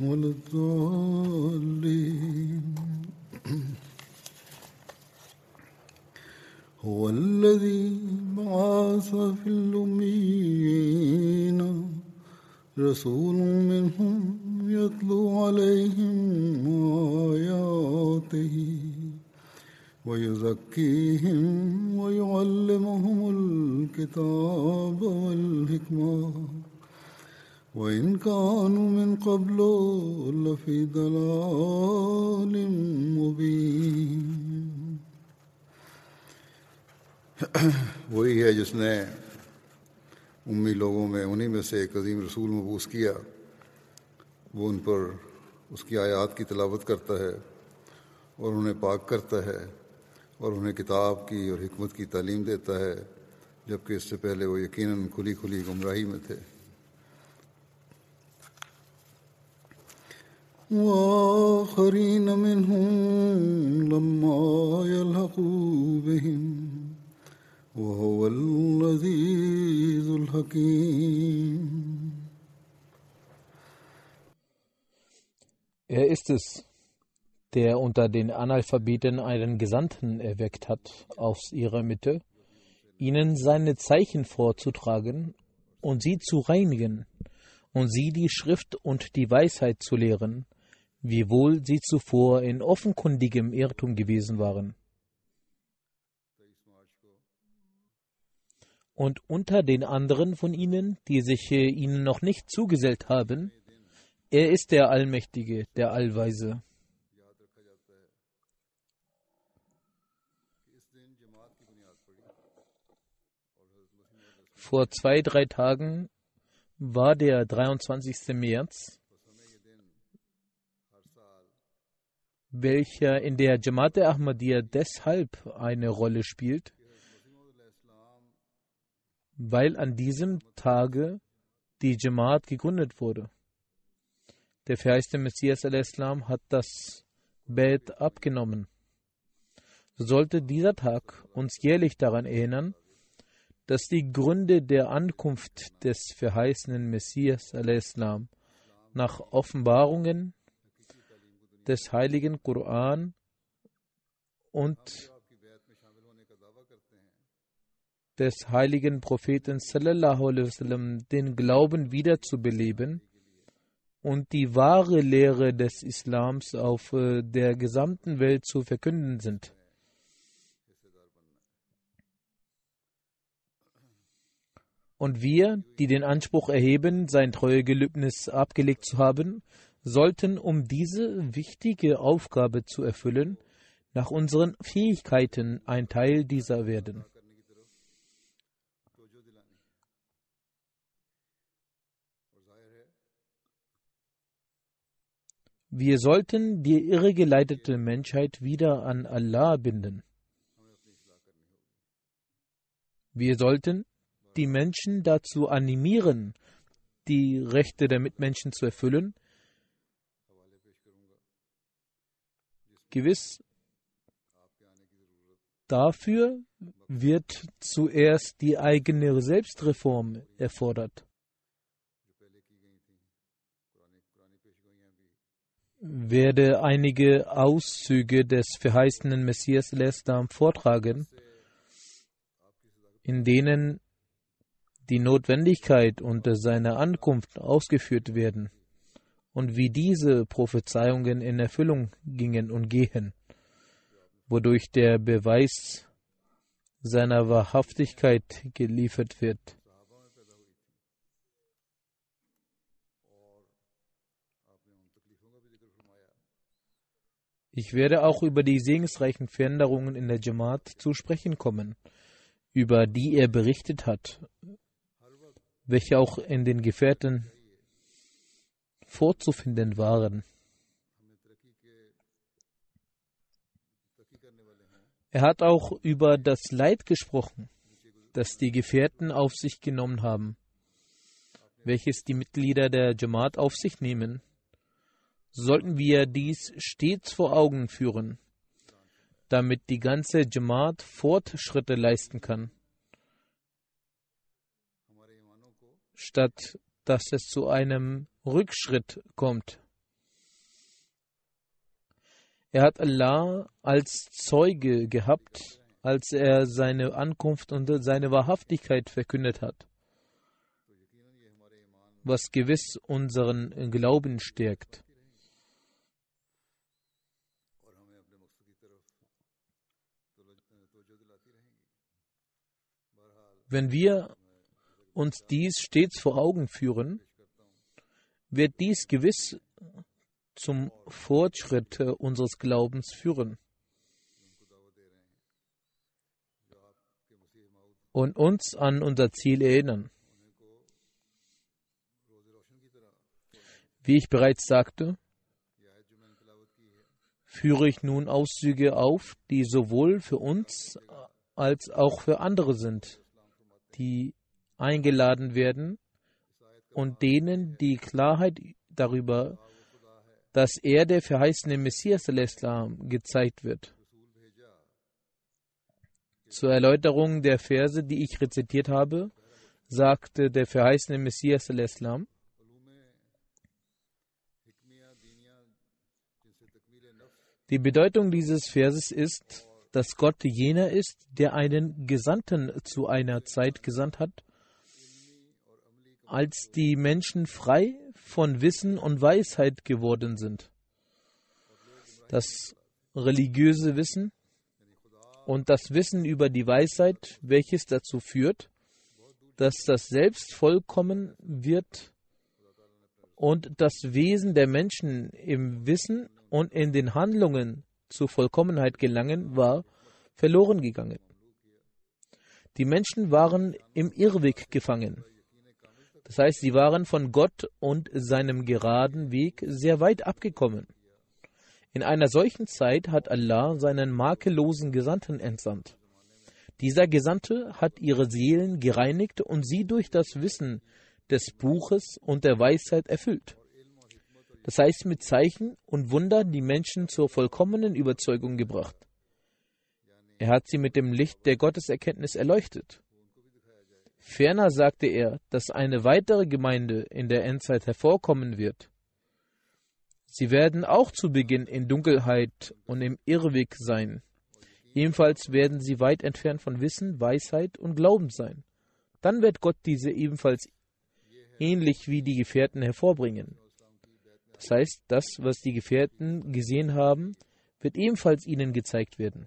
ولا الضالين هو الذي بعث في الأميين. رسول منهم يتلو عليهم آياته ويزكيهم ويعلمهم الكتاب والحكمة. وإن كانوا من قبل لفي ضلال مبين۔ وہی ہے جس نے امی لوگوں میں، انہی میں سے ایک عظیم رسول مبوس کیا۔ وہ ان پر اس کی آیات کی تلاوت کرتا ہے اور انہیں پاک کرتا ہے اور انہیں کتاب کی اور حکمت کی تعلیم دیتا ہے، جبکہ اس سے پہلے وہ یقیناً کھلی کھلی گمراہی میں تھے۔ وآخرين منهم لما يلحقوا بهم وهو العزيز الحكيم Er ist es, der unter den Analphabeten einen Gesandten erweckt hat aus ihrer Mitte, ihnen seine Zeichen vorzutragen und sie zu reinigen und sie die Schrift und die Weisheit zu lehren, wiewohl sie zuvor in offenkundigem Irrtum gewesen waren. Und unter den anderen von ihnen, die sich ihnen noch nicht zugesellt haben, er ist der Allmächtige, der Allweise. Vor zwei, drei Tagen war der 23. März, welcher in der Jamaat Ahmadiyya deshalb eine Rolle spielt, weil an diesem Tage die Jamaat gegründet wurde. Der verheißte Messias al-Islam hat das Bett abgenommen. So sollte dieser Tag uns jährlich daran erinnern, dass die Gründe der Ankunft des verheißenen Messias al-Islam nach Offenbarungen des heiligen Koran und des heiligen Propheten sallallahu alaihi wasallam den Glauben wiederzubeleben und die wahre Lehre des Islams auf der gesamten Welt zu verkünden sind. Und wir, die den Anspruch erheben, sein Treuegelübnis abgelegt zu haben, sollten, um diese wichtige Aufgabe zu erfüllen, nach unseren Fähigkeiten ein Teil dieser werden. Wir sollten die irregeleitete Menschheit wieder an Allah binden. Wir sollten die Menschen dazu animieren, die Rechte der Mitmenschen zu erfüllen. Gewiss Dafür wird zuerst die eigene Selbstreform erfordert. werde einige Auszüge des verheißenen Messias Lestam vortragen, in denen die Notwendigkeit unter seiner Ankunft ausgeführt werden und wie diese Prophezeiungen in Erfüllung gingen und gehen, wodurch der Beweis seiner Wahrhaftigkeit geliefert wird. Ich werde auch über die segensreichen Veränderungen in der Jamaat zu sprechen kommen, über die er berichtet hat, welche auch in den Gefährten vorzufinden waren. Er hat auch über das Leid gesprochen, das die Gefährten auf sich genommen haben, welches die Mitglieder der Jamaat auf sich nehmen sollten wir dies stets vor Augen führen, damit die ganze Jamaat Fortschritte leisten kann, statt dass es zu einem Rückschritt kommt. Er hat Allah als Zeuge gehabt, als er seine Ankunft und seine Wahrhaftigkeit verkündet hat, was gewiss unseren Glauben stärkt. Wenn wir uns dies stets vor Augen führen, wird dies gewiss zum Fortschritt unseres Glaubens führen und uns an unser Ziel erinnern. Wie ich bereits sagte, führe ich nun Auszüge auf, die sowohl für uns als auch für andere sind die eingeladen werden und denen die Klarheit darüber, dass er der verheißene Messias al-Islam gezeigt wird. Zur Erläuterung der Verse, die ich rezitiert habe, sagte der verheißene Messias al-Islam, die Bedeutung dieses Verses ist, dass Gott jener ist, der einen Gesandten zu einer Zeit gesandt hat, als die Menschen frei von Wissen und Weisheit geworden sind. Das religiöse Wissen und das Wissen über die Weisheit, welches dazu führt, dass das Selbst vollkommen wird und das Wesen der Menschen im Wissen und in den Handlungen zur Vollkommenheit gelangen, war verloren gegangen. Die Menschen waren im Irrweg gefangen. Das heißt, sie waren von Gott und seinem geraden Weg sehr weit abgekommen. In einer solchen Zeit hat Allah seinen makellosen Gesandten entsandt. Dieser Gesandte hat ihre Seelen gereinigt und sie durch das Wissen des Buches und der Weisheit erfüllt das heißt mit Zeichen und Wunder die Menschen zur vollkommenen Überzeugung gebracht. Er hat sie mit dem Licht der Gotteserkenntnis erleuchtet. Ferner sagte er, dass eine weitere Gemeinde in der Endzeit hervorkommen wird. Sie werden auch zu Beginn in Dunkelheit und im Irrweg sein. Ebenfalls werden sie weit entfernt von Wissen, Weisheit und Glauben sein. Dann wird Gott diese ebenfalls ähnlich wie die Gefährten hervorbringen. Das heißt, das, was die Gefährten gesehen haben, wird ebenfalls ihnen gezeigt werden.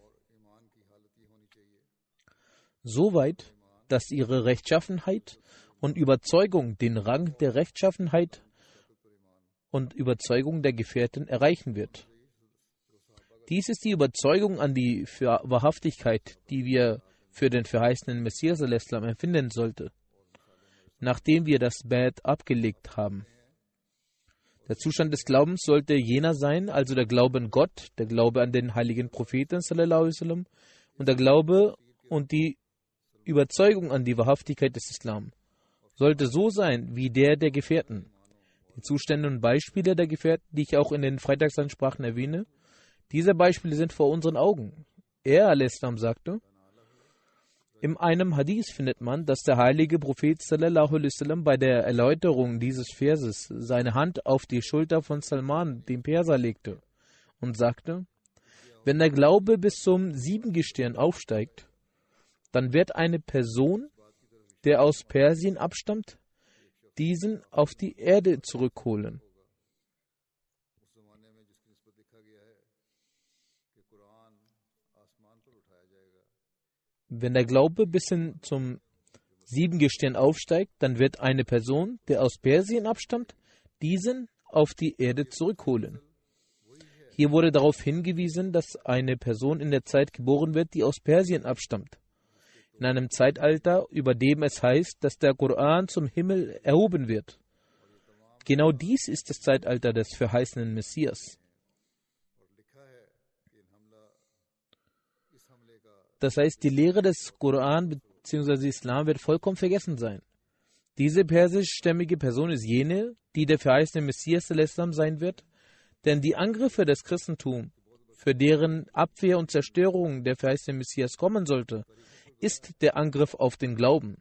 Soweit, dass ihre Rechtschaffenheit und Überzeugung den Rang der Rechtschaffenheit und Überzeugung der Gefährten erreichen wird. Dies ist die Überzeugung an die Wahrhaftigkeit, die wir für den verheißenen Messias empfinden sollten, nachdem wir das Bad abgelegt haben. Der Zustand des Glaubens sollte jener sein, also der Glaube an Gott, der Glaube an den heiligen Propheten und der Glaube und die Überzeugung an die Wahrhaftigkeit des Islam sollte so sein wie der der Gefährten. Die Zustände und Beispiele der Gefährten, die ich auch in den Freitagsansprachen erwähne, diese Beispiele sind vor unseren Augen. Er, al-Islam, sagte, in einem Hadith findet man, dass der heilige Prophet sallam, bei der Erläuterung dieses Verses seine Hand auf die Schulter von Salman, dem Perser, legte und sagte, wenn der Glaube bis zum Siebengestirn aufsteigt, dann wird eine Person, der aus Persien abstammt, diesen auf die Erde zurückholen. Wenn der Glaube bis hin zum Siebengestirn aufsteigt, dann wird eine Person, der aus Persien abstammt, diesen auf die Erde zurückholen. Hier wurde darauf hingewiesen, dass eine Person in der Zeit geboren wird, die aus Persien abstammt. In einem Zeitalter, über dem es heißt, dass der Koran zum Himmel erhoben wird. Genau dies ist das Zeitalter des verheißenen Messias. Das heißt, die Lehre des Koran bzw. Islam wird vollkommen vergessen sein. Diese persischstämmige Person ist jene, die der verheißene Messias sein wird, denn die Angriffe des Christentums, für deren Abwehr und Zerstörung der verheißene Messias kommen sollte, ist der Angriff auf den Glauben.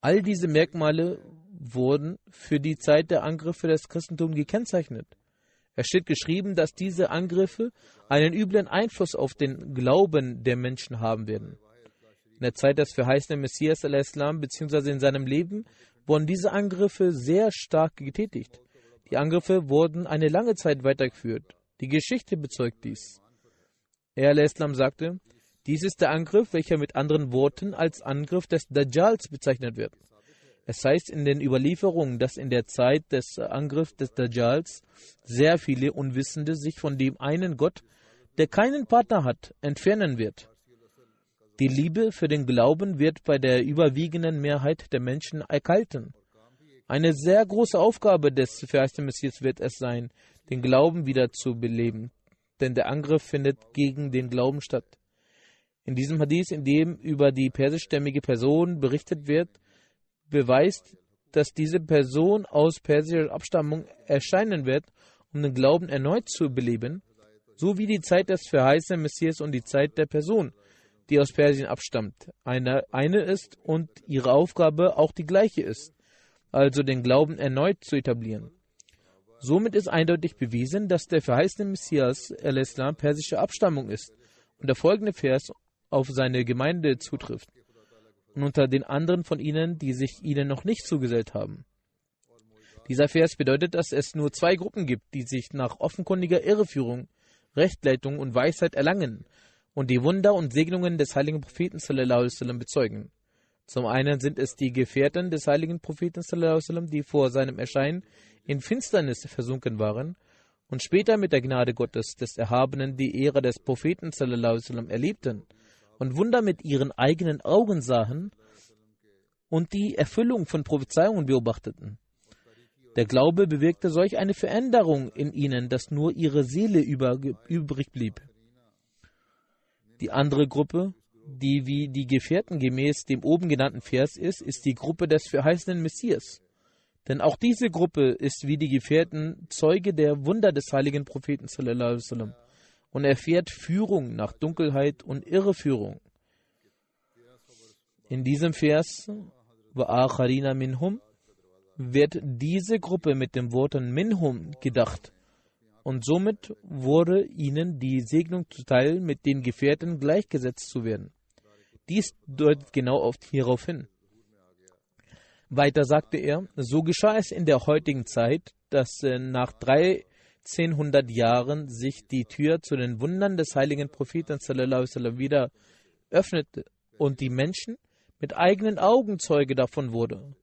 All diese Merkmale wurden für die Zeit der Angriffe des Christentums gekennzeichnet. Es steht geschrieben, dass diese Angriffe einen üblen Einfluss auf den Glauben der Menschen haben werden. In der Zeit des verheißenen Messias al-Islam bzw. in seinem Leben wurden diese Angriffe sehr stark getätigt. Die Angriffe wurden eine lange Zeit weitergeführt. Die Geschichte bezeugt dies. Er al-Islam sagte, dies ist der Angriff, welcher mit anderen Worten als Angriff des Dajjals bezeichnet wird. Es heißt in den Überlieferungen, dass in der Zeit des Angriffs des Dajjals sehr viele Unwissende sich von dem einen Gott, der keinen Partner hat, entfernen wird. Die Liebe für den Glauben wird bei der überwiegenden Mehrheit der Menschen erkalten. Eine sehr große Aufgabe des verheißten Messias wird es sein, den Glauben wieder zu beleben, denn der Angriff findet gegen den Glauben statt. In diesem Hadith, in dem über die persischstämmige Person berichtet wird, beweist, dass diese Person aus persischer Abstammung erscheinen wird, um den Glauben erneut zu beleben, so wie die Zeit des verheißenen Messias und die Zeit der Person, die aus Persien abstammt, eine, eine ist und ihre Aufgabe auch die gleiche ist, also den Glauben erneut zu etablieren. Somit ist eindeutig bewiesen, dass der verheißene Messias al-Islam persischer Abstammung ist und der folgende Vers auf seine Gemeinde zutrifft und unter den anderen von ihnen, die sich ihnen noch nicht zugesellt haben. Dieser Vers bedeutet, dass es nur zwei Gruppen gibt, die sich nach offenkundiger Irreführung, Rechtleitung und Weisheit erlangen und die Wunder und Segnungen des heiligen Propheten sallam, bezeugen. Zum einen sind es die Gefährten des heiligen Propheten, sallam, die vor seinem Erscheinen in Finsternis versunken waren und später mit der Gnade Gottes des Erhabenen die Ehre des Propheten sallam, erlebten und Wunder mit ihren eigenen Augen sahen und die Erfüllung von Prophezeiungen beobachteten. Der Glaube bewirkte solch eine Veränderung in ihnen, dass nur ihre Seele übrig blieb. Die andere Gruppe, die wie die Gefährten gemäß dem oben genannten Vers ist, ist die Gruppe des verheißenen Messias. Denn auch diese Gruppe ist wie die Gefährten Zeuge der Wunder des heiligen Propheten sallallahu und erfährt Führung nach Dunkelheit und Irreführung. In diesem Vers, Wa'acharina minhum, wird diese Gruppe mit den Worten minhum gedacht und somit wurde ihnen die Segnung zuteil, mit den Gefährten gleichgesetzt zu werden. Dies deutet genau auf, hierauf hin. Weiter sagte er, so geschah es in der heutigen Zeit, dass äh, nach drei 1800 Jahren sich die Tür zu den Wundern des heiligen Propheten wieder öffnete und die Menschen mit eigenen Augen Zeuge davon wurde.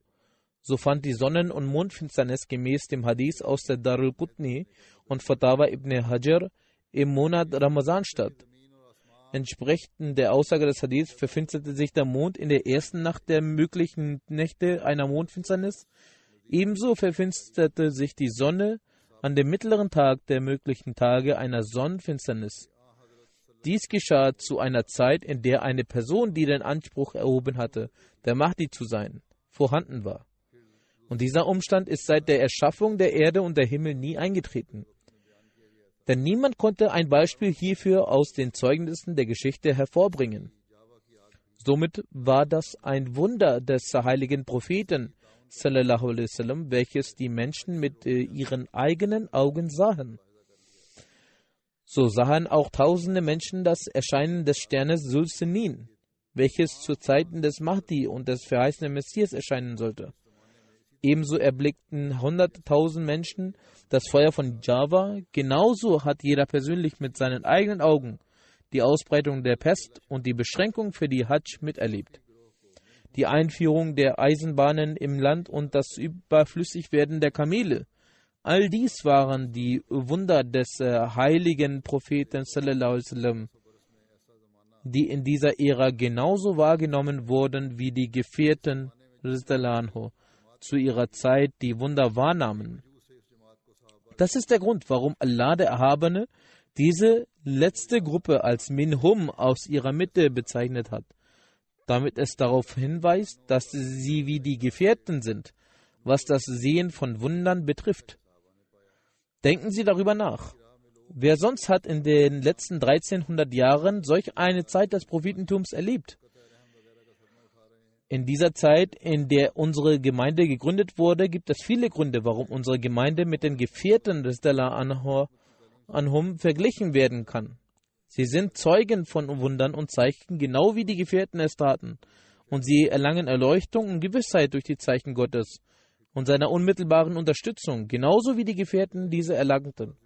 So fand die Sonnen- und Mondfinsternis gemäß dem Hadith aus der Darul Qutni und Fatawa ibn Hajar im Monat Ramazan statt. Entsprechend der Aussage des Hadiths verfinsterte sich der Mond in der ersten Nacht der möglichen Nächte einer Mondfinsternis. Ebenso verfinsterte sich die Sonne an dem mittleren Tag der möglichen Tage einer Sonnenfinsternis. Dies geschah zu einer Zeit, in der eine Person, die den Anspruch erhoben hatte, der Mahdi zu sein, vorhanden war. Und dieser Umstand ist seit der Erschaffung der Erde und der Himmel nie eingetreten. Denn niemand konnte ein Beispiel hierfür aus den Zeugnissen der Geschichte hervorbringen. Somit war das ein Wunder des heiligen Propheten, sallam, welches die Menschen mit äh, ihren eigenen Augen sahen. So sahen auch tausende Menschen das Erscheinen des Sternes Sulsenin, welches zu Zeiten des Mahdi und des verheißenen Messias erscheinen sollte. Ebenso erblickten hunderttausend Menschen das Feuer von Java. Genauso hat jeder persönlich mit seinen eigenen Augen die Ausbreitung der Pest und die Beschränkung für die Hajj miterlebt. Die Einführung der Eisenbahnen im Land und das Überflüssigwerden der Kamele. All dies waren die Wunder des äh, heiligen Propheten, die in dieser Ära genauso wahrgenommen wurden wie die Gefährten zu ihrer Zeit die Wunder wahrnahmen. Das ist der Grund, warum Allah der Erhabene diese letzte Gruppe als Minhum aus ihrer Mitte bezeichnet hat, damit es darauf hinweist, dass sie wie die Gefährten sind, was das Sehen von Wundern betrifft. Denken Sie darüber nach. Wer sonst hat in den letzten 1300 Jahren solch eine Zeit des Prophetentums erlebt? In dieser Zeit, in der unsere Gemeinde gegründet wurde, gibt es viele Gründe, warum unsere Gemeinde mit den Gefährten des Dalai Anhum verglichen werden kann. Sie sind Zeugen von Wundern und Zeichen, genau wie die Gefährten es taten, und sie erlangen Erleuchtung und Gewissheit durch die Zeichen Gottes und seiner unmittelbaren Unterstützung, genauso wie die Gefährten diese erlangten.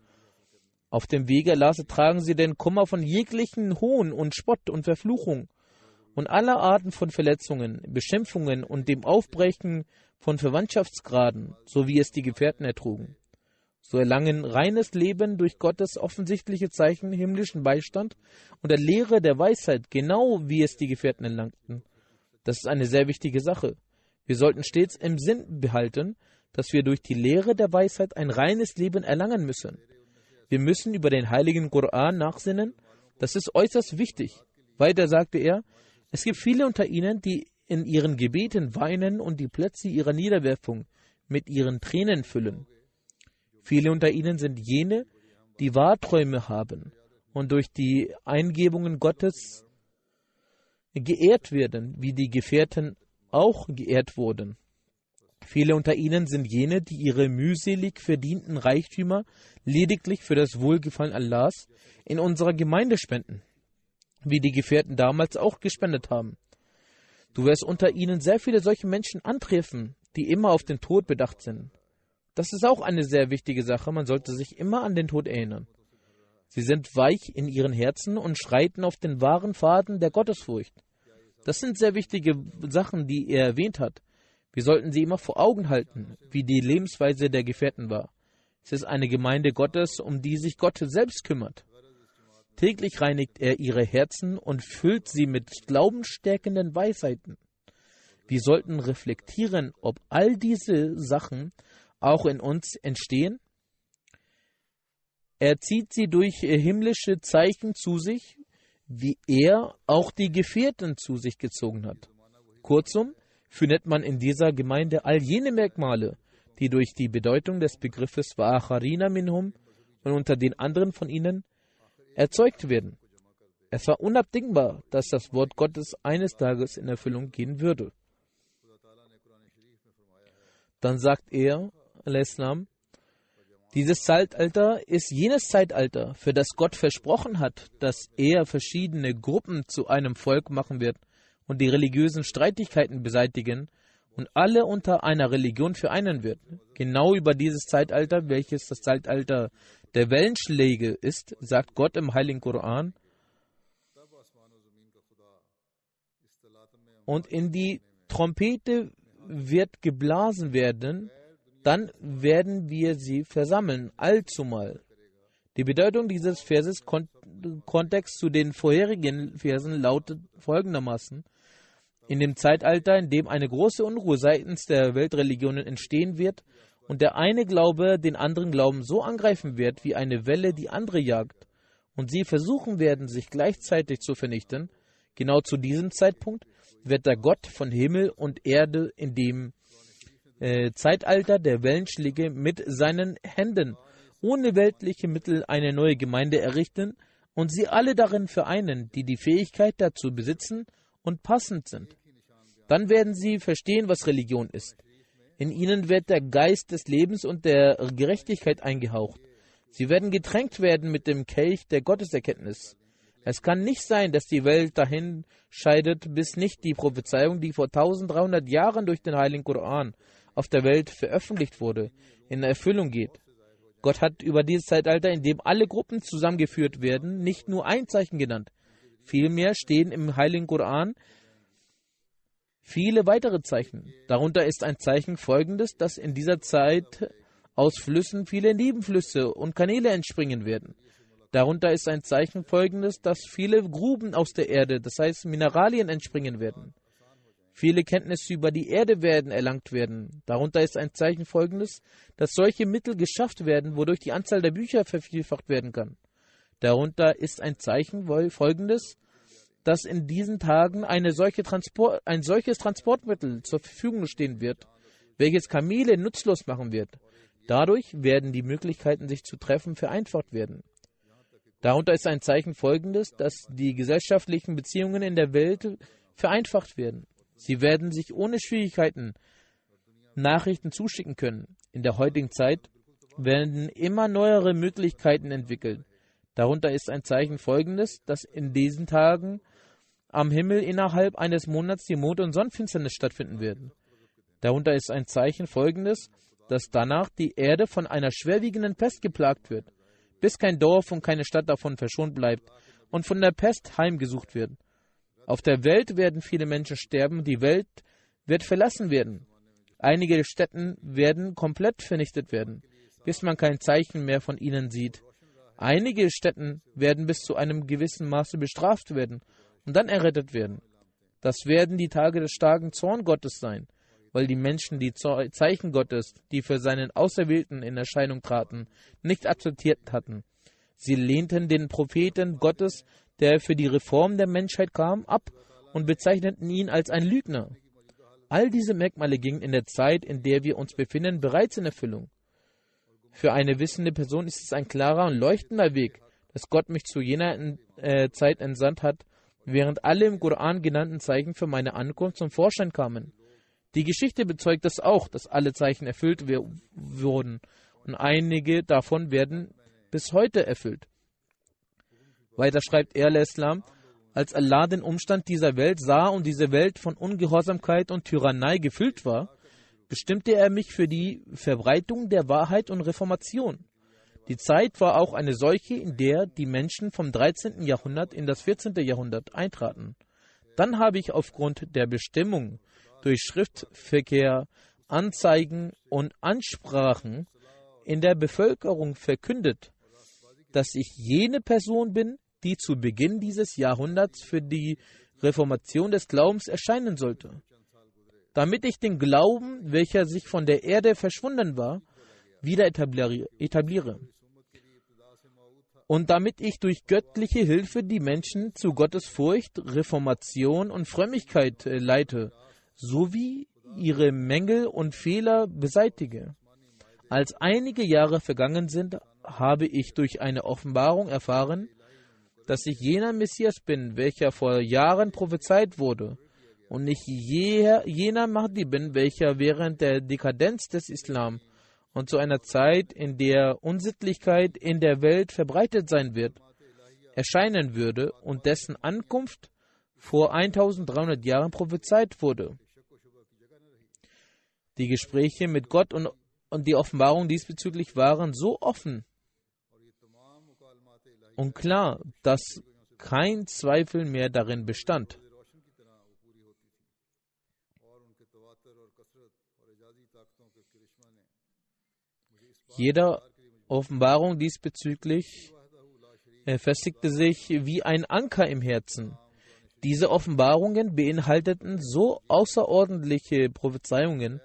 Auf dem Wege Allahs tragen sie den Kummer von jeglichen Hohn und Spott und Verfluchung und aller Arten von Verletzungen, Beschimpfungen und dem Aufbrechen von Verwandtschaftsgraden, so wie es die Gefährten ertrugen. So erlangen reines Leben durch Gottes offensichtliche Zeichen himmlischen Beistand und der Lehre der Weisheit, genau wie es die Gefährten erlangten. Das ist eine sehr wichtige Sache. Wir sollten stets im Sinn behalten, dass wir durch die Lehre der Weisheit ein reines Leben erlangen müssen. Wir müssen über den heiligen Koran nachsinnen. Das ist äußerst wichtig. Weiter sagte er, es gibt viele unter ihnen, die in ihren Gebeten weinen und die Plätze ihrer Niederwerfung mit ihren Tränen füllen. Viele unter ihnen sind jene, die Wahrträume haben und durch die Eingebungen Gottes geehrt werden, wie die Gefährten auch geehrt wurden. Viele unter ihnen sind jene, die ihre mühselig verdienten Reichtümer lediglich für das Wohlgefallen Allahs in unserer Gemeinde spenden, wie die Gefährten damals auch gespendet haben. Du wirst unter ihnen sehr viele solche Menschen antreffen, die immer auf den Tod bedacht sind. Das ist auch eine sehr wichtige Sache. Man sollte sich immer an den Tod erinnern. Sie sind weich in ihren Herzen und schreiten auf den wahren Faden der Gottesfurcht. Das sind sehr wichtige Sachen, die er erwähnt hat. Wir sollten sie immer vor Augen halten, wie die Lebensweise der Gefährten war. Es ist eine Gemeinde Gottes, um die sich Gott selbst kümmert. Täglich reinigt er ihre Herzen und füllt sie mit glaubensstärkenden Weisheiten. Wir sollten reflektieren, ob all diese Sachen auch in uns entstehen. Er zieht sie durch himmlische Zeichen zu sich, wie er auch die Gefährten zu sich gezogen hat. Kurzum, findet man in dieser Gemeinde all jene Merkmale, die durch die Bedeutung des Begriffes Wa'acharina minhum und unter den anderen von ihnen erzeugt werden. Es war unabdingbar, dass das Wort Gottes eines Tages in Erfüllung gehen würde. Dann sagt er, dieses Zeitalter ist jenes Zeitalter, für das Gott versprochen hat, dass er verschiedene Gruppen zu einem Volk machen wird und die religiösen Streitigkeiten beseitigen und alle unter einer Religion vereinen wird. Genau über dieses Zeitalter, welches das Zeitalter der Wellenschläge ist, sagt Gott im Heiligen Koran. Und in die Trompete wird geblasen werden, dann werden wir sie versammeln, allzumal. Die Bedeutung dieses Verses Kon Kontext zu den vorherigen Versen lautet folgendermaßen. In dem Zeitalter, in dem eine große Unruhe seitens der Weltreligionen entstehen wird und der eine Glaube den anderen Glauben so angreifen wird, wie eine Welle die andere jagt, und sie versuchen werden, sich gleichzeitig zu vernichten, genau zu diesem Zeitpunkt wird der Gott von Himmel und Erde in dem äh, Zeitalter der Wellenschläge mit seinen Händen ohne weltliche Mittel eine neue Gemeinde errichten und sie alle darin vereinen, die die Fähigkeit dazu besitzen und passend sind. Dann werden sie verstehen, was Religion ist. In ihnen wird der Geist des Lebens und der Gerechtigkeit eingehaucht. Sie werden getränkt werden mit dem Kelch der Gotteserkenntnis. Es kann nicht sein, dass die Welt dahin scheidet, bis nicht die Prophezeiung, die vor 1300 Jahren durch den Heiligen Koran auf der Welt veröffentlicht wurde, in Erfüllung geht. Gott hat über dieses Zeitalter, in dem alle Gruppen zusammengeführt werden, nicht nur ein Zeichen genannt. Vielmehr stehen im Heiligen Koran viele weitere Zeichen. Darunter ist ein Zeichen folgendes, dass in dieser Zeit aus Flüssen viele Nebenflüsse und Kanäle entspringen werden. Darunter ist ein Zeichen folgendes, dass viele Gruben aus der Erde, das heißt Mineralien, entspringen werden. Viele Kenntnisse über die Erde werden erlangt werden. Darunter ist ein Zeichen folgendes, dass solche Mittel geschafft werden, wodurch die Anzahl der Bücher vervielfacht werden kann. Darunter ist ein Zeichen folgendes, dass in diesen Tagen solche ein solches Transportmittel zur Verfügung stehen wird, welches Kamele nutzlos machen wird. Dadurch werden die Möglichkeiten, sich zu treffen, vereinfacht werden. Darunter ist ein Zeichen folgendes, dass die gesellschaftlichen Beziehungen in der Welt vereinfacht werden. Sie werden sich ohne Schwierigkeiten Nachrichten zuschicken können. In der heutigen Zeit werden immer neuere Möglichkeiten entwickelt. Darunter ist ein Zeichen folgendes, dass in diesen Tagen am Himmel innerhalb eines Monats die Mond- und Sonnenfinsternis stattfinden werden. Darunter ist ein Zeichen folgendes, dass danach die Erde von einer schwerwiegenden Pest geplagt wird bis kein Dorf und keine Stadt davon verschont bleibt und von der Pest heimgesucht wird. Auf der Welt werden viele Menschen sterben, die Welt wird verlassen werden. Einige Städten werden komplett vernichtet werden, bis man kein Zeichen mehr von ihnen sieht. Einige Städten werden bis zu einem gewissen Maße bestraft werden und dann errettet werden. Das werden die Tage des starken Zorn Gottes sein weil die Menschen die Zeichen Gottes, die für seinen Auserwählten in Erscheinung traten, nicht akzeptiert hatten. Sie lehnten den Propheten Gottes, der für die Reform der Menschheit kam, ab und bezeichneten ihn als ein Lügner. All diese Merkmale gingen in der Zeit, in der wir uns befinden, bereits in Erfüllung. Für eine wissende Person ist es ein klarer und leuchtender Weg, dass Gott mich zu jener äh, Zeit entsandt hat, während alle im Koran genannten Zeichen für meine Ankunft zum Vorschein kamen. Die Geschichte bezeugt das auch, dass alle Zeichen erfüllt wurden und einige davon werden bis heute erfüllt. Weiter schreibt er, Islam, als Allah den Umstand dieser Welt sah und diese Welt von Ungehorsamkeit und Tyrannei gefüllt war, bestimmte er mich für die Verbreitung der Wahrheit und Reformation. Die Zeit war auch eine solche, in der die Menschen vom 13. Jahrhundert in das 14. Jahrhundert eintraten. Dann habe ich aufgrund der Bestimmung durch Schriftverkehr, Anzeigen und Ansprachen in der Bevölkerung verkündet, dass ich jene Person bin, die zu Beginn dieses Jahrhunderts für die Reformation des Glaubens erscheinen sollte. Damit ich den Glauben, welcher sich von der Erde verschwunden war, wieder etabliere. Und damit ich durch göttliche Hilfe die Menschen zu Gottes Furcht, Reformation und Frömmigkeit äh, leite sowie ihre Mängel und Fehler beseitige. Als einige Jahre vergangen sind, habe ich durch eine Offenbarung erfahren, dass ich jener Messias bin, welcher vor Jahren prophezeit wurde, und nicht jener Mahdi bin, welcher während der Dekadenz des Islam und zu einer Zeit, in der Unsittlichkeit in der Welt verbreitet sein wird, erscheinen würde und dessen Ankunft vor 1300 Jahren prophezeit wurde. Die Gespräche mit Gott und, und die Offenbarung diesbezüglich waren so offen und klar, dass kein Zweifel mehr darin bestand. Jeder Offenbarung diesbezüglich festigte sich wie ein Anker im Herzen. Diese Offenbarungen beinhalteten so außerordentliche Prophezeiungen,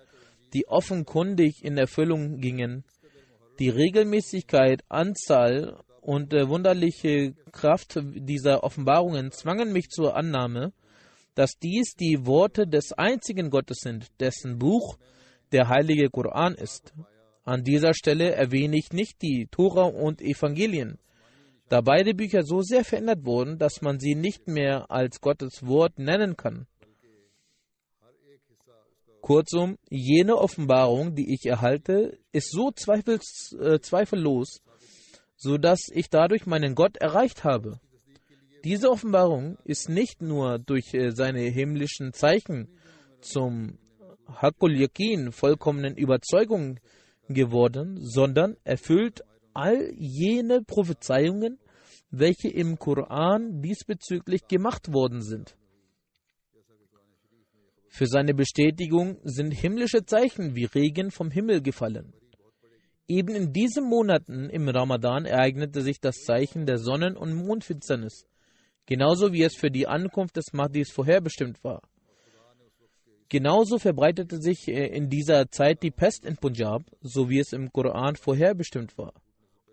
die offenkundig in Erfüllung gingen. Die Regelmäßigkeit, Anzahl und äh, wunderliche Kraft dieser Offenbarungen zwangen mich zur Annahme, dass dies die Worte des einzigen Gottes sind, dessen Buch der heilige Koran ist. An dieser Stelle erwähne ich nicht die Tora und Evangelien, da beide Bücher so sehr verändert wurden, dass man sie nicht mehr als Gottes Wort nennen kann. Kurzum, jene Offenbarung, die ich erhalte, ist so zweifels, äh, zweifellos, so dass ich dadurch meinen Gott erreicht habe. Diese Offenbarung ist nicht nur durch äh, seine himmlischen Zeichen zum Hakul Yakin, vollkommenen Überzeugung geworden, sondern erfüllt all jene Prophezeiungen, welche im Koran diesbezüglich gemacht worden sind. Für seine Bestätigung sind himmlische Zeichen wie Regen vom Himmel gefallen. Eben in diesen Monaten im Ramadan ereignete sich das Zeichen der Sonnen- und Mondfinsternis, genauso wie es für die Ankunft des Mahdis vorherbestimmt war. Genauso verbreitete sich äh, in dieser Zeit die Pest in Punjab, so wie es im Koran vorherbestimmt war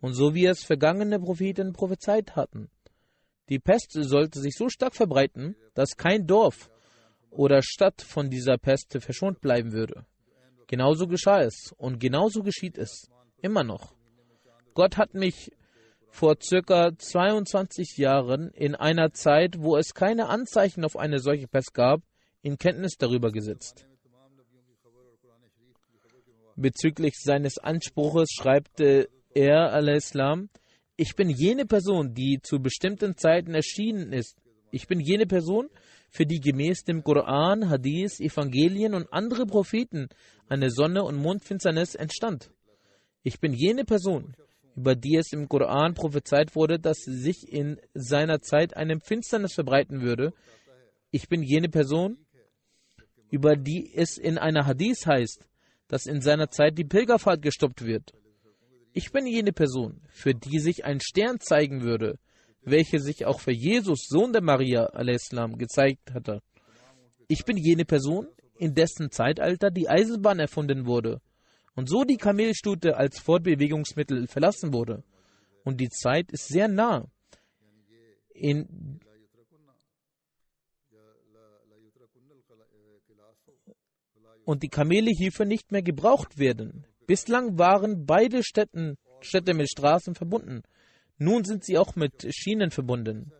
und so wie es vergangene Propheten prophezeit hatten. Die Pest sollte sich so stark verbreiten, dass kein Dorf oder Stadt von dieser Pest verschont bleiben würde. Genauso geschah es und genauso geschieht es immer noch. Gott hat mich vor circa 22 Jahren in einer Zeit, wo es keine Anzeichen auf eine solche Pest gab, in Kenntnis darüber gesetzt. Bezüglich seines Anspruches schreibt er, al-Islam, ich bin jene Person, die zu bestimmten Zeiten erschienen ist. Ich bin jene Person, für die gemäß dem Koran, Hadith, Evangelien und andere Propheten eine Sonne und Mondfinsternis entstand. Ich bin jene Person, über die es im Koran prophezeit wurde, dass sich in seiner Zeit eine Finsternis verbreiten würde. Ich bin jene Person, über die es in einer Hadith heißt, dass in seiner Zeit die Pilgerfahrt gestoppt wird. Ich bin jene Person, für die sich ein Stern zeigen würde, welche sich auch für Jesus, Sohn der Maria al-Islam, gezeigt hatte. Ich bin jene Person, in dessen Zeitalter die Eisenbahn erfunden wurde und so die Kamelstute als Fortbewegungsmittel verlassen wurde. Und die Zeit ist sehr nah, in und die Kamele hierfür nicht mehr gebraucht werden. Bislang waren beide Städten, Städte mit Straßen verbunden. Nun sind sie auch mit Schienen verbunden.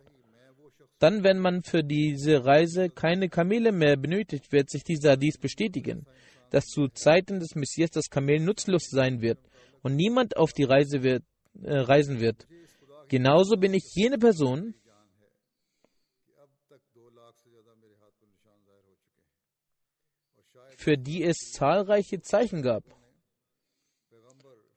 Dann, wenn man für diese Reise keine Kamele mehr benötigt, wird sich dieser dies bestätigen, dass zu Zeiten des Messias das Kamel nutzlos sein wird und niemand auf die Reise wird, äh, reisen wird. Genauso bin ich jene Person, für die es zahlreiche Zeichen gab.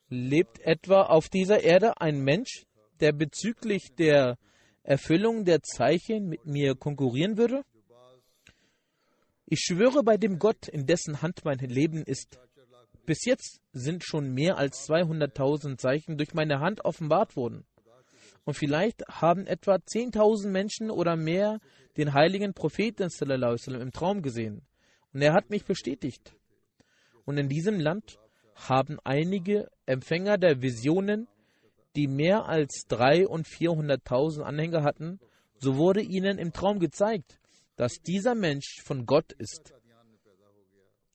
Lebt etwa auf dieser Erde ein Mensch, der bezüglich der Erfüllung der Zeichen mit mir konkurrieren würde? Ich schwöre bei dem Gott, in dessen Hand mein Leben ist. Bis jetzt sind schon mehr als 200.000 Zeichen durch meine Hand offenbart worden. Und vielleicht haben etwa 10.000 Menschen oder mehr den heiligen Propheten im Traum gesehen. Und er hat mich bestätigt. Und in diesem Land haben einige Empfänger der Visionen, die mehr als 300.000 und 400.000 Anhänger hatten, so wurde ihnen im Traum gezeigt, dass dieser Mensch von Gott ist.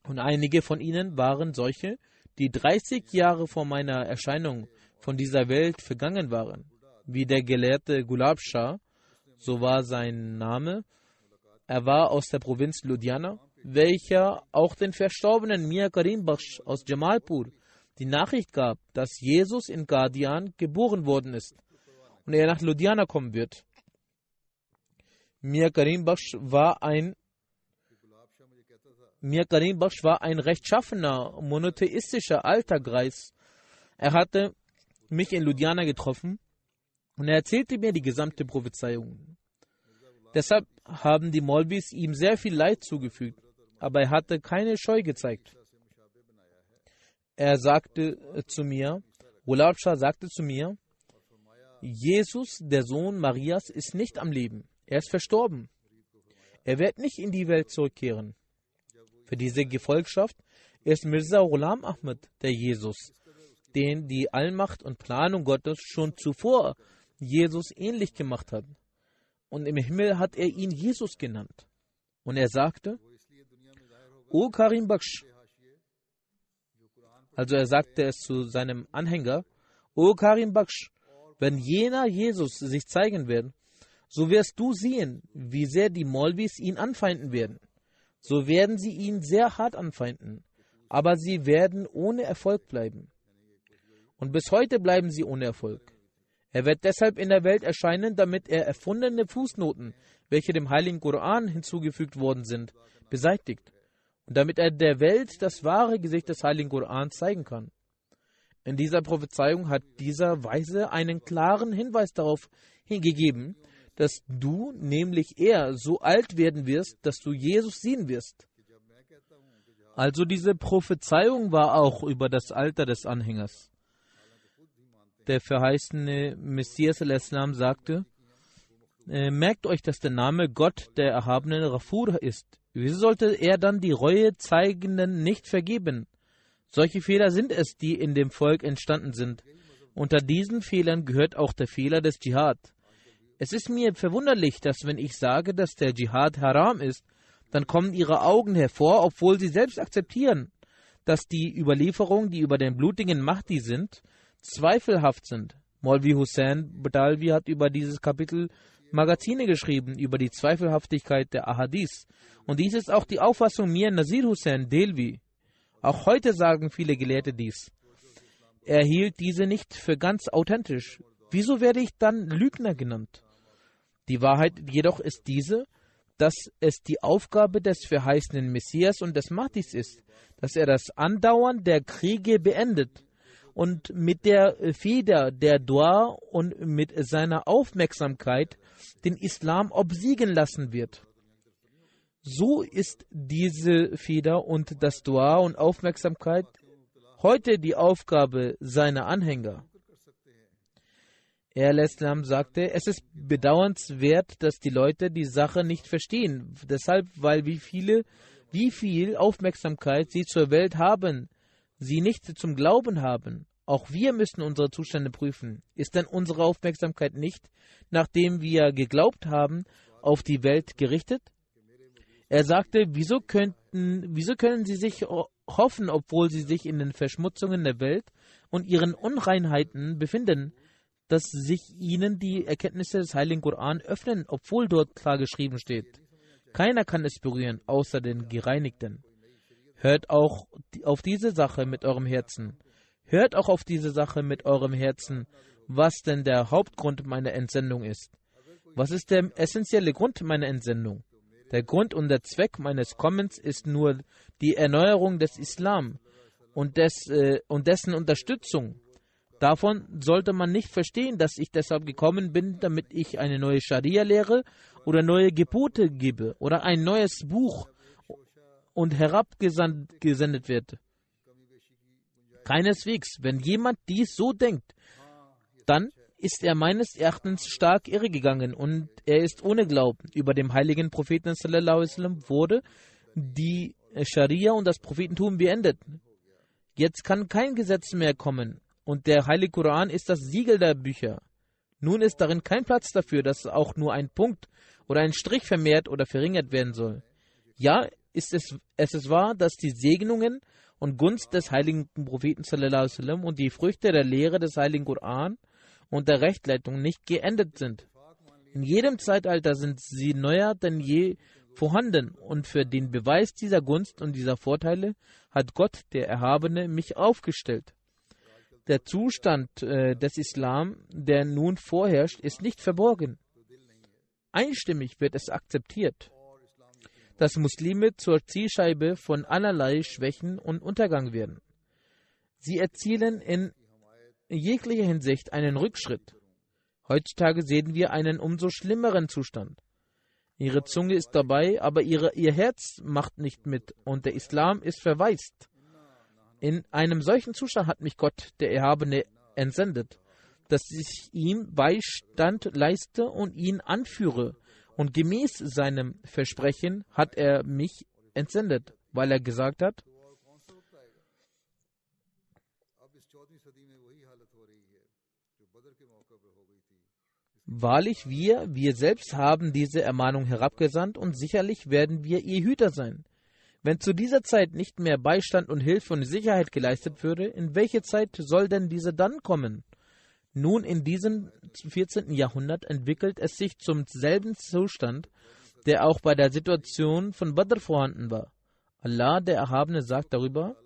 Und einige von ihnen waren solche, die 30 Jahre vor meiner Erscheinung von dieser Welt vergangen waren, wie der Gelehrte Gulab Shah, so war sein Name. Er war aus der Provinz Ludhiana welcher auch den verstorbenen Mir Karim Baksh aus Jamalpur die Nachricht gab, dass Jesus in Guardian geboren worden ist und er nach Ludhiana kommen wird. Mir Karim Baksh war ein Mir Karim Baksh war ein rechtschaffener, monotheistischer alter Greis. Er hatte mich in Ludhiana getroffen und er erzählte mir die gesamte Prophezeiung. Deshalb haben die Molvis ihm sehr viel Leid zugefügt aber er hatte keine Scheu gezeigt. Er sagte zu mir, Gulab Shah sagte zu mir, Jesus, der Sohn Marias, ist nicht am Leben. Er ist verstorben. Er wird nicht in die Welt zurückkehren. Für diese Gefolgschaft ist Mirza Ghulam Ahmed der Jesus, den die Allmacht und Planung Gottes schon zuvor Jesus ähnlich gemacht hat. Und im Himmel hat er ihn Jesus genannt. Und er sagte, O Karim Baksh, Also er sagte es zu seinem Anhänger, O Karim Baksh, wenn jener Jesus sich zeigen wird, so wirst du sehen, wie sehr die Molvis ihn anfeinden werden. So werden sie ihn sehr hart anfeinden, aber sie werden ohne Erfolg bleiben. Und bis heute bleiben sie ohne Erfolg. Er wird deshalb in der Welt erscheinen, damit er erfundene Fußnoten, welche dem heiligen Koran hinzugefügt worden sind, beseitigt und damit er der Welt das wahre Gesicht des heiligen Koran zeigen kann. In dieser Prophezeiung hat dieser Weise einen klaren Hinweis darauf hingegeben, dass du, nämlich er, so alt werden wirst, dass du Jesus sehen wirst. Also diese Prophezeiung war auch über das Alter des Anhängers. Der verheißene Messias al-Islam sagte, äh, merkt euch, dass der Name Gott der erhabene Rafur ist. Wieso sollte er dann die Reue zeigenden nicht vergeben? Solche Fehler sind es, die in dem Volk entstanden sind. Unter diesen Fehlern gehört auch der Fehler des Dschihad. Es ist mir verwunderlich, dass wenn ich sage, dass der Dschihad haram ist, dann kommen ihre Augen hervor, obwohl sie selbst akzeptieren, dass die Überlieferungen, die über den blutigen Mahdi sind, zweifelhaft sind. Molvi Hussein Badalvi hat über dieses Kapitel Magazine geschrieben, über die Zweifelhaftigkeit der Ahadith. Und dies ist auch die Auffassung Mir Nazir Hussein Delvi. Auch heute sagen viele Gelehrte dies. Er hielt diese nicht für ganz authentisch. Wieso werde ich dann Lügner genannt? Die Wahrheit jedoch ist diese, dass es die Aufgabe des verheißenen Messias und des Mahdis ist, dass er das Andauern der Kriege beendet und mit der Feder der Dua und mit seiner Aufmerksamkeit den Islam obsiegen lassen wird. So ist diese Feder und das Dua und Aufmerksamkeit heute die Aufgabe seiner Anhänger. Er sagte, es ist bedauernswert, dass die Leute die Sache nicht verstehen. Deshalb, weil wie viele, wie viel Aufmerksamkeit sie zur Welt haben, sie nicht zum Glauben haben. Auch wir müssen unsere Zustände prüfen. Ist denn unsere Aufmerksamkeit nicht, nachdem wir geglaubt haben, auf die Welt gerichtet? Er sagte, wieso, könnten, wieso können sie sich hoffen, obwohl sie sich in den Verschmutzungen der Welt und ihren Unreinheiten befinden? Dass sich ihnen die Erkenntnisse des Heiligen Koran öffnen, obwohl dort klar geschrieben steht. Keiner kann es berühren, außer den Gereinigten. Hört auch auf diese Sache mit eurem Herzen. Hört auch auf diese Sache mit eurem Herzen, was denn der Hauptgrund meiner Entsendung ist. Was ist der essentielle Grund meiner Entsendung? Der Grund und der Zweck meines Kommens ist nur die Erneuerung des Islam und, des, äh, und dessen Unterstützung Davon sollte man nicht verstehen, dass ich deshalb gekommen bin, damit ich eine neue Scharia lehre oder neue Gebote gebe oder ein neues Buch und herabgesendet wird. Keineswegs, wenn jemand dies so denkt, dann ist er meines Erachtens stark irregegangen und er ist ohne Glauben. Über dem heiligen Propheten sallam, wurde die Scharia und das Prophetentum beendet. Jetzt kann kein Gesetz mehr kommen und der Heilige Koran ist das Siegel der Bücher. Nun ist darin kein Platz dafür, dass auch nur ein Punkt oder ein Strich vermehrt oder verringert werden soll. Ja, ist es, es ist wahr, dass die Segnungen und Gunst des heiligen Propheten sallam, und die Früchte der Lehre des heiligen Koran und der Rechtleitung nicht geendet sind. In jedem Zeitalter sind sie neuer denn je vorhanden und für den Beweis dieser Gunst und dieser Vorteile hat Gott, der Erhabene, mich aufgestellt. Der Zustand äh, des Islam, der nun vorherrscht, ist nicht verborgen. Einstimmig wird es akzeptiert, dass Muslime zur Zielscheibe von allerlei Schwächen und Untergang werden. Sie erzielen in jeglicher Hinsicht einen Rückschritt. Heutzutage sehen wir einen umso schlimmeren Zustand. Ihre Zunge ist dabei, aber ihre, ihr Herz macht nicht mit und der Islam ist verwaist. In einem solchen Zustand hat mich Gott, der Erhabene, entsendet, dass ich ihm Beistand leiste und ihn anführe. Und gemäß seinem Versprechen hat er mich entsendet, weil er gesagt hat, Wahrlich, wir, wir selbst haben diese Ermahnung herabgesandt und sicherlich werden wir ihr Hüter sein. Wenn zu dieser Zeit nicht mehr Beistand und Hilfe und Sicherheit geleistet würde, in welche Zeit soll denn diese dann kommen? Nun, in diesem 14. Jahrhundert entwickelt es sich zum selben Zustand, der auch bei der Situation von Badr vorhanden war. Allah, der Erhabene, sagt darüber,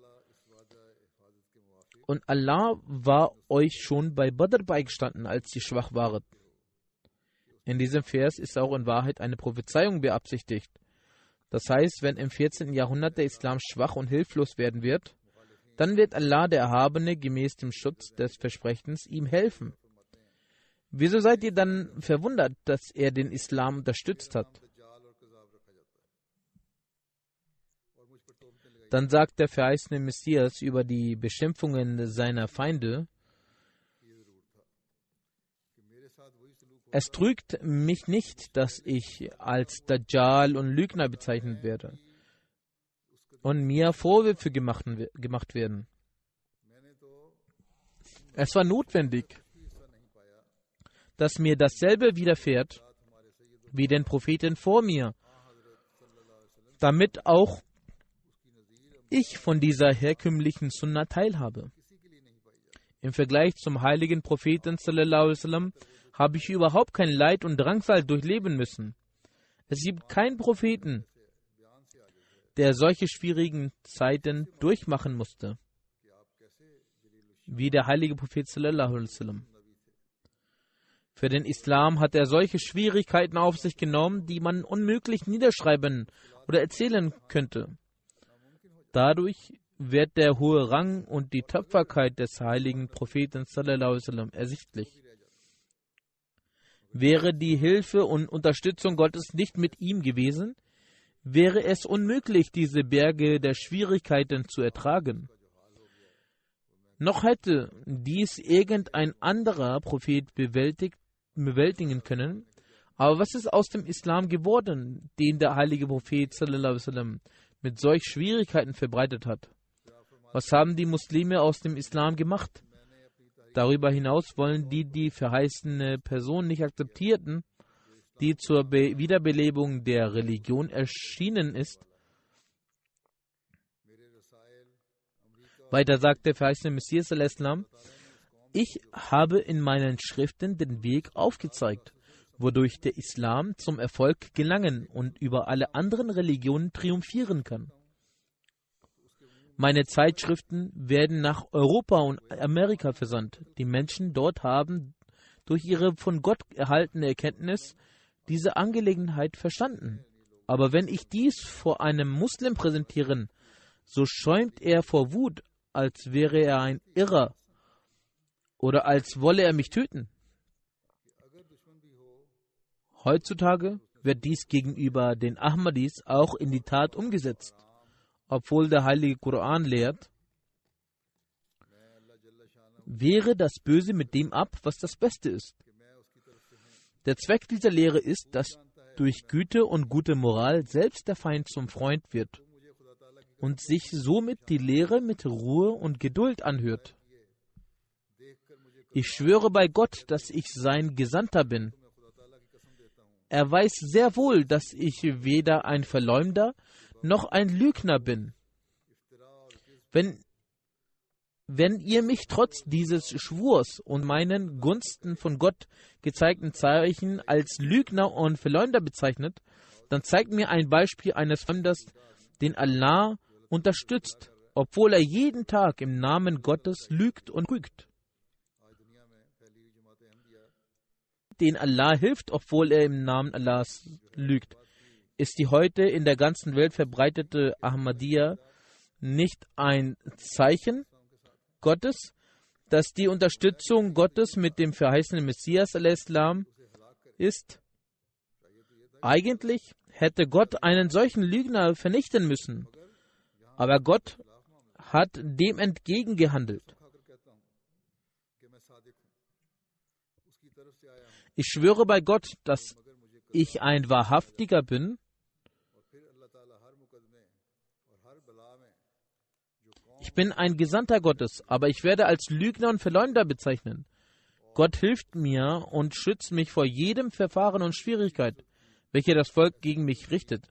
und Allah war euch schon bei Badr beigestanden, als ihr schwach waret. In diesem Vers ist auch in Wahrheit eine Prophezeiung beabsichtigt. Das heißt, wenn im 14. Jahrhundert der Islam schwach und hilflos werden wird, dann wird Allah der Erhabene gemäß dem Schutz des Versprechens ihm helfen. Wieso seid ihr dann verwundert, dass er den Islam unterstützt hat? Dann sagt der verheißene Messias über die Beschimpfungen seiner Feinde, es trügt mich nicht, dass ich als Dajjal und Lügner bezeichnet werde und mir Vorwürfe gemacht, gemacht werden. Es war notwendig, dass mir dasselbe widerfährt wie den Propheten vor mir, damit auch ich von dieser herkömmlichen Sunna teilhabe. Im Vergleich zum heiligen Propheten sallam, habe ich überhaupt kein Leid und Drangsal durchleben müssen. Es gibt keinen Propheten, der solche schwierigen Zeiten durchmachen musste, wie der heilige Prophet. Für den Islam hat er solche Schwierigkeiten auf sich genommen, die man unmöglich niederschreiben oder erzählen könnte. Dadurch wird der hohe Rang und die Tapferkeit des heiligen Propheten ersichtlich. Wäre die Hilfe und Unterstützung Gottes nicht mit ihm gewesen, wäre es unmöglich, diese Berge der Schwierigkeiten zu ertragen. Noch hätte dies irgendein anderer Prophet bewältigen können, aber was ist aus dem Islam geworden, den der heilige Prophet sallam, mit solch Schwierigkeiten verbreitet hat. Was haben die Muslime aus dem Islam gemacht? Darüber hinaus wollen die die verheißene Person nicht akzeptierten, die zur Be Wiederbelebung der Religion erschienen ist. Weiter sagt der verheißene Messias al-Islam, ich habe in meinen Schriften den Weg aufgezeigt wodurch der Islam zum Erfolg gelangen und über alle anderen Religionen triumphieren kann. Meine Zeitschriften werden nach Europa und Amerika versandt. Die Menschen dort haben durch ihre von Gott erhaltene Erkenntnis diese Angelegenheit verstanden. Aber wenn ich dies vor einem Muslim präsentiere, so schäumt er vor Wut, als wäre er ein Irrer oder als wolle er mich töten. Heutzutage wird dies gegenüber den Ahmadis auch in die Tat umgesetzt, obwohl der heilige Koran lehrt, wehre das Böse mit dem ab, was das Beste ist. Der Zweck dieser Lehre ist, dass durch Güte und gute Moral selbst der Feind zum Freund wird und sich somit die Lehre mit Ruhe und Geduld anhört. Ich schwöre bei Gott, dass ich sein Gesandter bin er weiß sehr wohl, dass ich weder ein Verleumder noch ein Lügner bin. Wenn, wenn ihr mich trotz dieses Schwurs und meinen Gunsten von Gott gezeigten Zeichen als Lügner und Verleumder bezeichnet, dann zeigt mir ein Beispiel eines Fremders, den Allah unterstützt, obwohl er jeden Tag im Namen Gottes lügt und rügt. den Allah hilft, obwohl er im Namen Allahs lügt. Ist die heute in der ganzen Welt verbreitete Ahmadiyya nicht ein Zeichen Gottes, dass die Unterstützung Gottes mit dem verheißenen Messias al-Islam ist? Eigentlich hätte Gott einen solchen Lügner vernichten müssen, aber Gott hat dem entgegengehandelt. Ich schwöre bei Gott, dass ich ein Wahrhaftiger bin. Ich bin ein Gesandter Gottes, aber ich werde als Lügner und Verleumder bezeichnen. Gott hilft mir und schützt mich vor jedem Verfahren und Schwierigkeit, welche das Volk gegen mich richtet.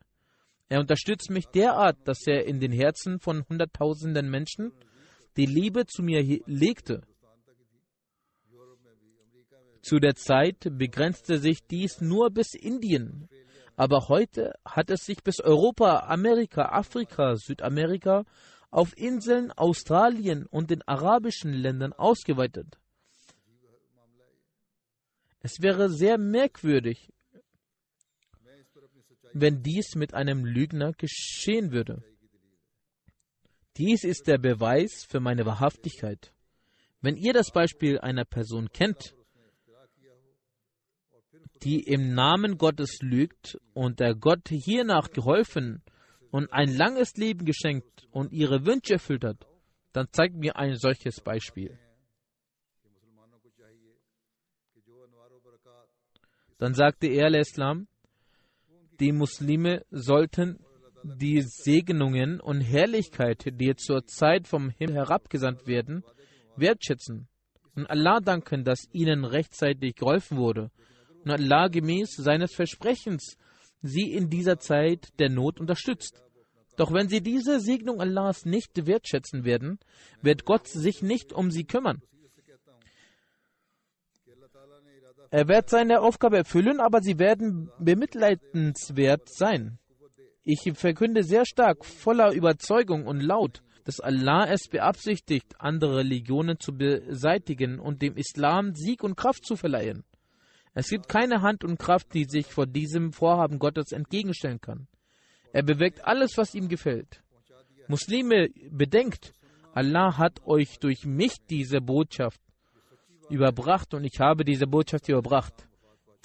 Er unterstützt mich derart, dass er in den Herzen von Hunderttausenden Menschen die Liebe zu mir legte. Zu der Zeit begrenzte sich dies nur bis Indien, aber heute hat es sich bis Europa, Amerika, Afrika, Südamerika, auf Inseln Australien und den arabischen Ländern ausgeweitet. Es wäre sehr merkwürdig, wenn dies mit einem Lügner geschehen würde. Dies ist der Beweis für meine Wahrhaftigkeit. Wenn ihr das Beispiel einer Person kennt, die im Namen Gottes lügt und der Gott hiernach geholfen und ein langes Leben geschenkt und ihre Wünsche erfüllt hat, dann zeigt mir ein solches Beispiel. Dann sagte er, Islam, die Muslime sollten die Segnungen und Herrlichkeit, die zur Zeit vom Himmel herabgesandt werden, wertschätzen und Allah danken, dass ihnen rechtzeitig geholfen wurde und Allah gemäß seines Versprechens sie in dieser Zeit der Not unterstützt. Doch wenn sie diese Segnung Allahs nicht wertschätzen werden, wird Gott sich nicht um sie kümmern. Er wird seine Aufgabe erfüllen, aber sie werden bemitleidenswert sein. Ich verkünde sehr stark, voller Überzeugung und laut, dass Allah es beabsichtigt, andere Religionen zu beseitigen und dem Islam Sieg und Kraft zu verleihen. Es gibt keine Hand und Kraft, die sich vor diesem Vorhaben Gottes entgegenstellen kann. Er bewirkt alles, was ihm gefällt. Muslime, bedenkt, Allah hat euch durch mich diese Botschaft überbracht und ich habe diese Botschaft überbracht.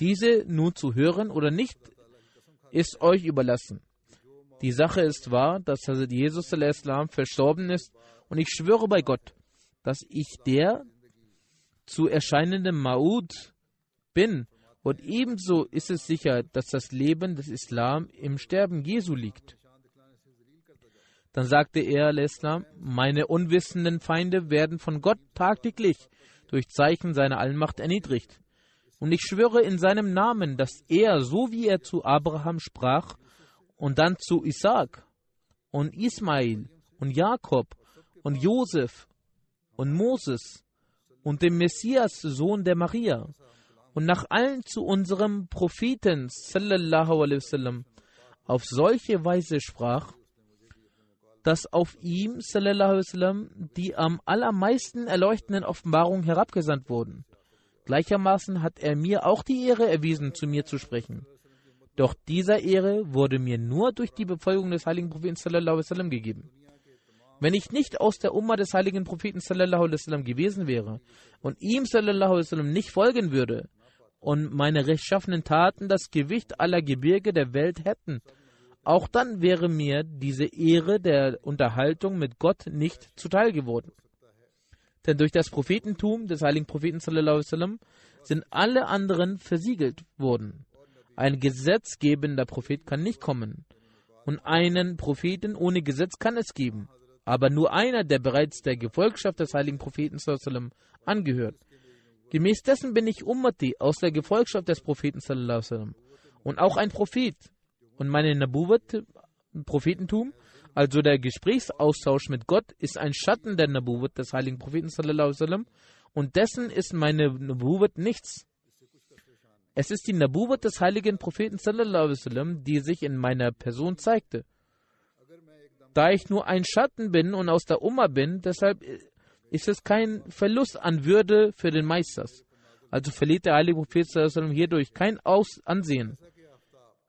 Diese nun zu hören oder nicht, ist euch überlassen. Die Sache ist wahr, dass Jesus Islam verstorben ist und ich schwöre bei Gott, dass ich der zu erscheinende Maud bin und ebenso ist es sicher, dass das Leben des Islam im Sterben Jesu liegt. Dann sagte er, Islam, meine unwissenden Feinde werden von Gott tagtäglich durch Zeichen seiner Allmacht erniedrigt. Und ich schwöre in seinem Namen, dass er, so wie er zu Abraham sprach und dann zu Isaac und Ismail und Jakob und Josef und Moses und dem Messias, Sohn der Maria, und nach allen zu unserem Propheten sallallahu alaihi wasallam auf solche Weise sprach, dass auf ihm sallam, die am allermeisten erleuchtenden Offenbarungen herabgesandt wurden. Gleichermaßen hat er mir auch die Ehre erwiesen, zu mir zu sprechen. Doch dieser Ehre wurde mir nur durch die Befolgung des heiligen Propheten sallam, gegeben. Wenn ich nicht aus der Umma des heiligen Propheten sallam, gewesen wäre und ihm sallam, nicht folgen würde und meine rechtschaffenen Taten das Gewicht aller Gebirge der Welt hätten, auch dann wäre mir diese Ehre der Unterhaltung mit Gott nicht zuteil geworden. Denn durch das Prophetentum des heiligen Propheten sallam, sind alle anderen versiegelt worden. Ein gesetzgebender Prophet kann nicht kommen. Und einen Propheten ohne Gesetz kann es geben. Aber nur einer, der bereits der Gefolgschaft des heiligen Propheten sallam, angehört. Gemäß dessen bin ich Ummati aus der Gefolgschaft des Propheten sallam. Und auch ein Prophet, und meine Nabuwat, Prophetentum, also der Gesprächsaustausch mit Gott, ist ein Schatten der Nabuwat des heiligen Propheten sallam, und dessen ist meine Nabuwat nichts. Es ist die Nabuwat des heiligen Propheten sallam, die sich in meiner Person zeigte. Da ich nur ein Schatten bin und aus der Umma bin, deshalb ist es kein Verlust an Würde für den Meisters. Also verliert der heilige Prophet hierdurch kein Aus Ansehen.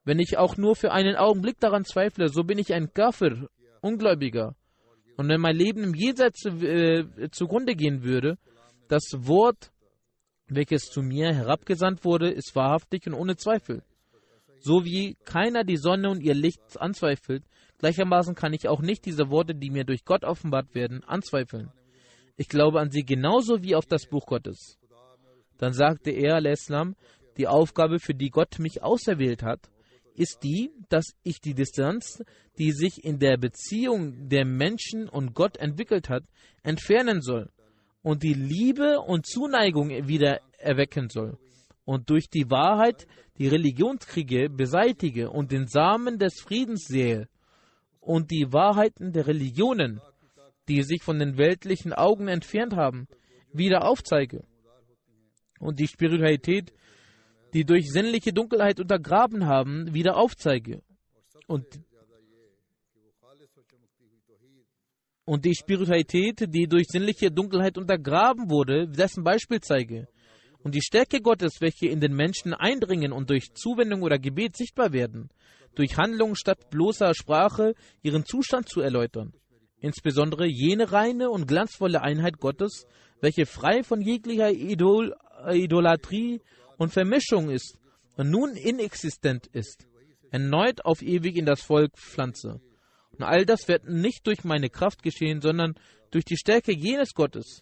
Wenn ich auch nur für einen Augenblick daran zweifle, so bin ich ein Kafir, Ungläubiger. Und wenn mein Leben im Jenseits äh, zugrunde gehen würde, das Wort, welches zu mir herabgesandt wurde, ist wahrhaftig und ohne Zweifel. So wie keiner die Sonne und ihr Licht anzweifelt, gleichermaßen kann ich auch nicht diese Worte, die mir durch Gott offenbart werden, anzweifeln. Ich glaube an sie genauso wie auf das Buch Gottes. Dann sagte er, Al-Islam, die Aufgabe, für die Gott mich auserwählt hat, ist die, dass ich die Distanz, die sich in der Beziehung der Menschen und Gott entwickelt hat, entfernen soll und die Liebe und Zuneigung wieder erwecken soll. und durch die Wahrheit die Religionskriege beseitige und den Samen des Friedens sehe und die Wahrheiten der Religionen, die sich von den weltlichen Augen entfernt haben, wieder aufzeige. Und die Spiritualität, die durch sinnliche Dunkelheit untergraben haben, wieder aufzeige. Und, und die Spiritualität, die durch sinnliche Dunkelheit untergraben wurde, dessen Beispiel zeige. Und die Stärke Gottes, welche in den Menschen eindringen und durch Zuwendung oder Gebet sichtbar werden, durch Handlung statt bloßer Sprache ihren Zustand zu erläutern. Insbesondere jene reine und glanzvolle Einheit Gottes, welche frei von jeglicher Idol, Idolatrie und Vermischung ist und nun inexistent ist, erneut auf ewig in das Volk pflanze. Und all das wird nicht durch meine Kraft geschehen, sondern durch die Stärke jenes Gottes,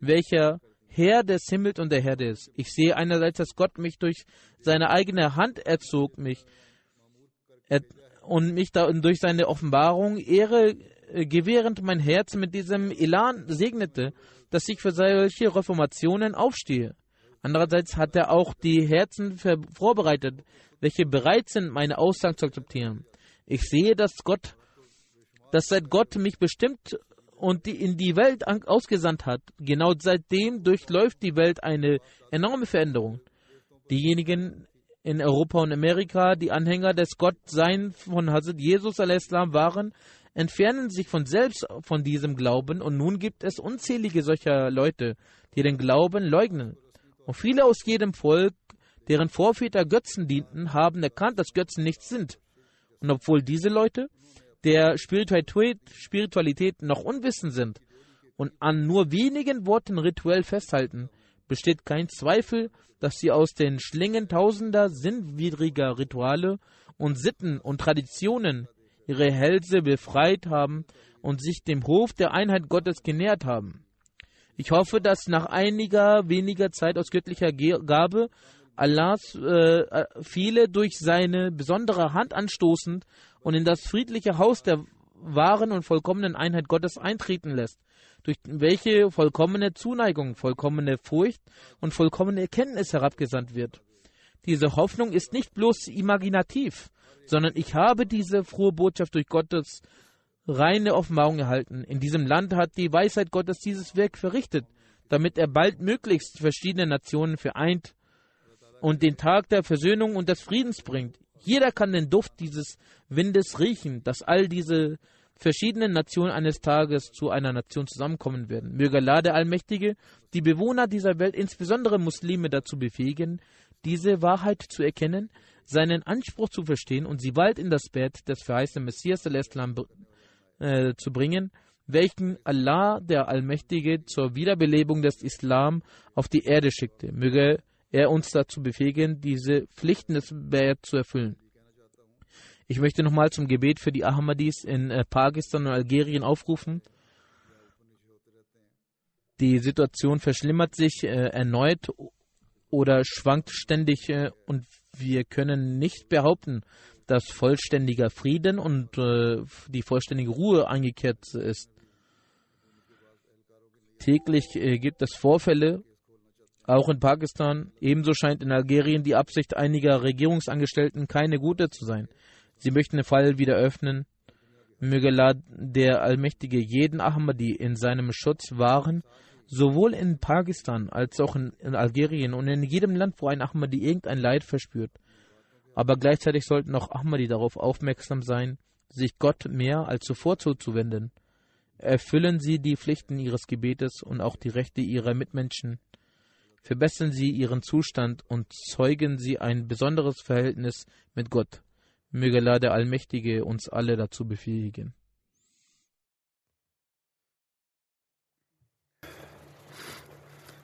welcher Herr des Himmels und der Herde ist. Ich sehe einerseits, dass Gott mich durch seine eigene Hand erzog, mich er, und mich da durch seine Offenbarung Ehre äh, gewährend mein Herz mit diesem Elan segnete, dass ich für solche Reformationen aufstehe. Andererseits hat er auch die Herzen vorbereitet, welche bereit sind, meine Aussagen zu akzeptieren. Ich sehe, dass Gott, dass seit Gott mich bestimmt und die in die Welt ausgesandt hat, genau seitdem durchläuft die Welt eine enorme Veränderung. Diejenigen in Europa und Amerika, die Anhänger des Gottseins von Hazrat Jesus al-Islam waren, entfernen sich von selbst von diesem Glauben und nun gibt es unzählige solcher Leute, die den Glauben leugnen. Und viele aus jedem Volk, deren Vorväter Götzen dienten, haben erkannt, dass Götzen nichts sind. Und obwohl diese Leute der Spiritualität, noch unwissend sind und an nur wenigen Worten rituell festhalten, besteht kein Zweifel, dass sie aus den Schlingen tausender sinnwidriger Rituale und Sitten und Traditionen ihre Hälse befreit haben und sich dem Hof der Einheit Gottes genährt haben. Ich hoffe, dass nach einiger weniger Zeit aus göttlicher Gabe Allahs äh, äh, viele durch seine besondere Hand anstoßend und in das friedliche Haus der wahren und vollkommenen Einheit Gottes eintreten lässt, durch welche vollkommene Zuneigung, vollkommene Furcht und vollkommene Erkenntnis herabgesandt wird. Diese Hoffnung ist nicht bloß imaginativ, sondern ich habe diese frohe Botschaft durch Gottes reine Offenbarung erhalten. In diesem Land hat die Weisheit Gottes dieses Werk verrichtet, damit er bald möglichst verschiedene Nationen vereint und den Tag der Versöhnung und des Friedens bringt. Jeder kann den Duft dieses Windes riechen, dass all diese verschiedenen Nationen eines Tages zu einer Nation zusammenkommen werden. Möge Allah der Allmächtige die Bewohner dieser Welt, insbesondere Muslime, dazu befähigen, diese Wahrheit zu erkennen, seinen Anspruch zu verstehen und sie bald in das Bett des verheißenen Messias Islam äh, zu bringen, welchen Allah der Allmächtige zur Wiederbelebung des Islam auf die Erde schickte. Möge er uns dazu befähigen, diese Pflichten des Bayat zu erfüllen. Ich möchte nochmal zum Gebet für die Ahmadis in äh, Pakistan und Algerien aufrufen. Die Situation verschlimmert sich äh, erneut oder schwankt ständig äh, und wir können nicht behaupten, dass vollständiger Frieden und äh, die vollständige Ruhe eingekehrt ist. Täglich äh, gibt es Vorfälle auch in Pakistan. Ebenso scheint in Algerien die Absicht einiger Regierungsangestellten keine gute zu sein. Sie möchten den Fall wieder öffnen. Möge der Allmächtige, jeden Ahmadi in seinem Schutz wahren, sowohl in Pakistan als auch in, in Algerien und in jedem Land, wo ein Ahmadi irgendein Leid verspürt. Aber gleichzeitig sollten auch Ahmadi darauf aufmerksam sein, sich Gott mehr als zuvor zuzuwenden. Erfüllen Sie die Pflichten Ihres Gebetes und auch die Rechte Ihrer Mitmenschen verbessern Sie Ihren Zustand und zeugen Sie ein besonderes Verhältnis mit Gott. Möge Allah der Allmächtige uns alle dazu befähigen.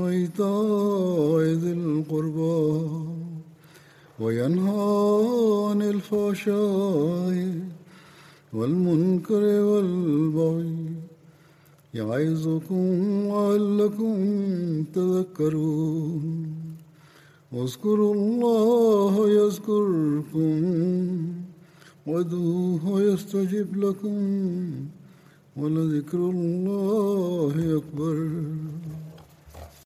وإيتاء ذي القربى وينهى عن الفحشاء والمنكر والبغي يعظكم لعلكم تذكرون. واذكروا الله يذكركم وادعوه يستجب لكم ولذكر الله أكبر.